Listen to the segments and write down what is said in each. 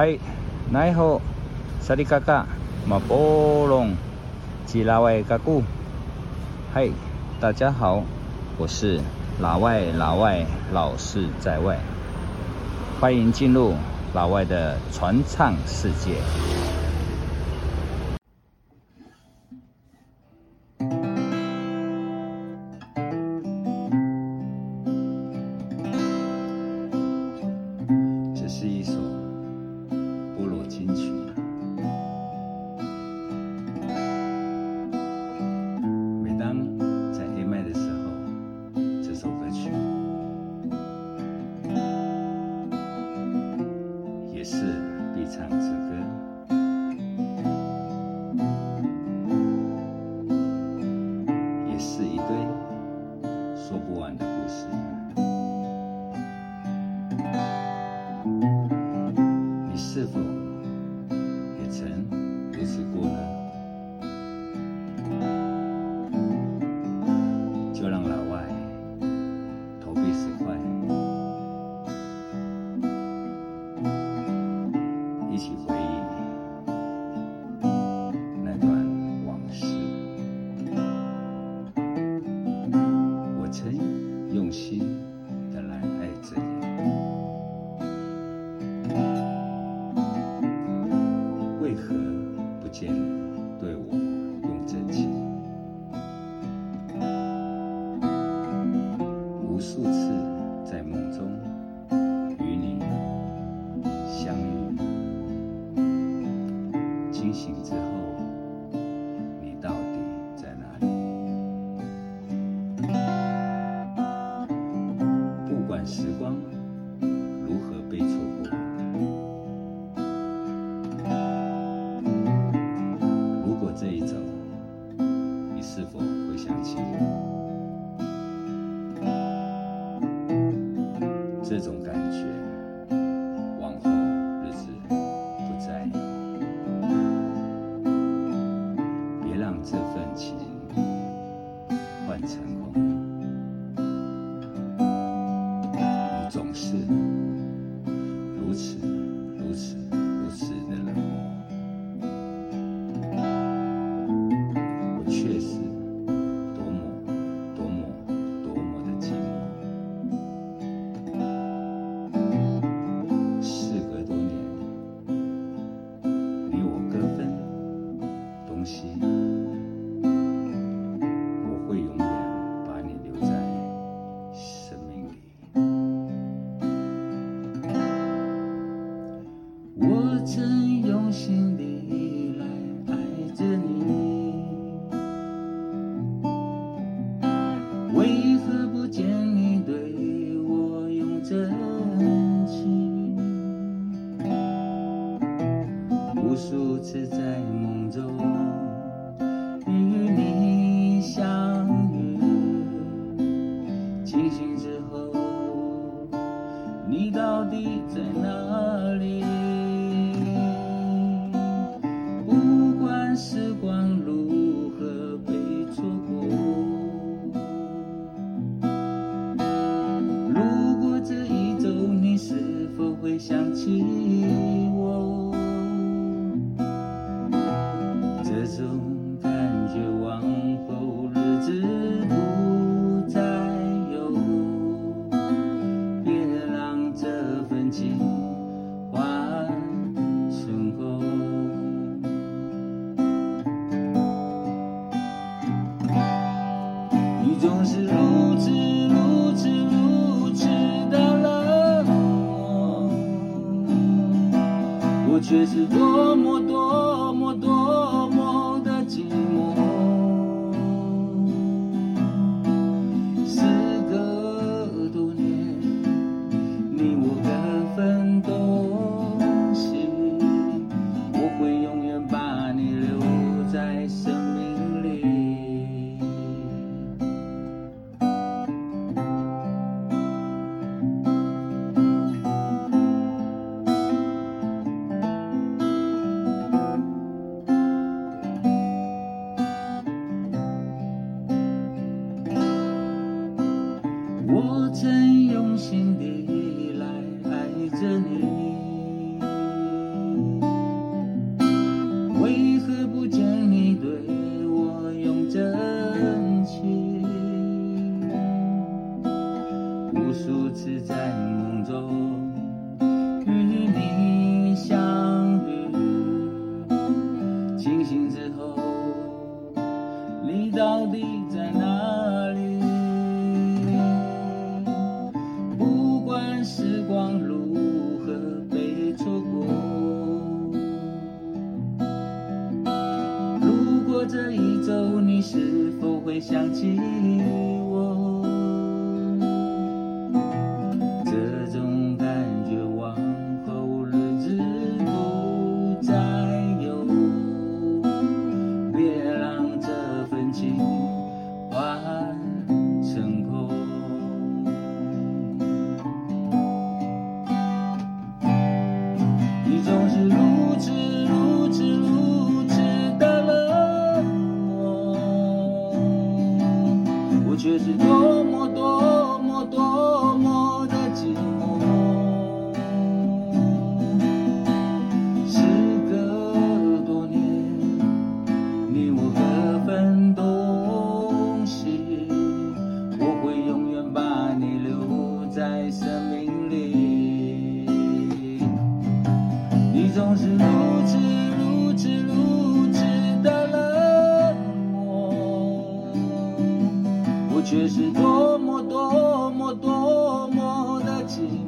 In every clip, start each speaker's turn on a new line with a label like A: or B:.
A: 嗨，奈何萨利嘎嘎马波隆吉拉外嘎古。嗨，大家好，我是老外老外老是在外，欢迎进入老外的传唱世界。也是清醒之后，你到底在哪里？不管时光如何被错过。如果这一走，你是否会想起这种感觉？是曾用心地来爱着你，为何不见你对我用真情？无数次在梦中与你相遇，清醒之后，你到底在哪里？如此如此如此的冷漠，我却是多么多我曾用心的依赖，爱着你。想起却是多么多么多却是多么多么多么的寂寞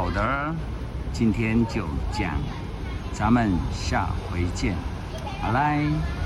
A: 好的，今天就这样，咱们下回见，拜拜。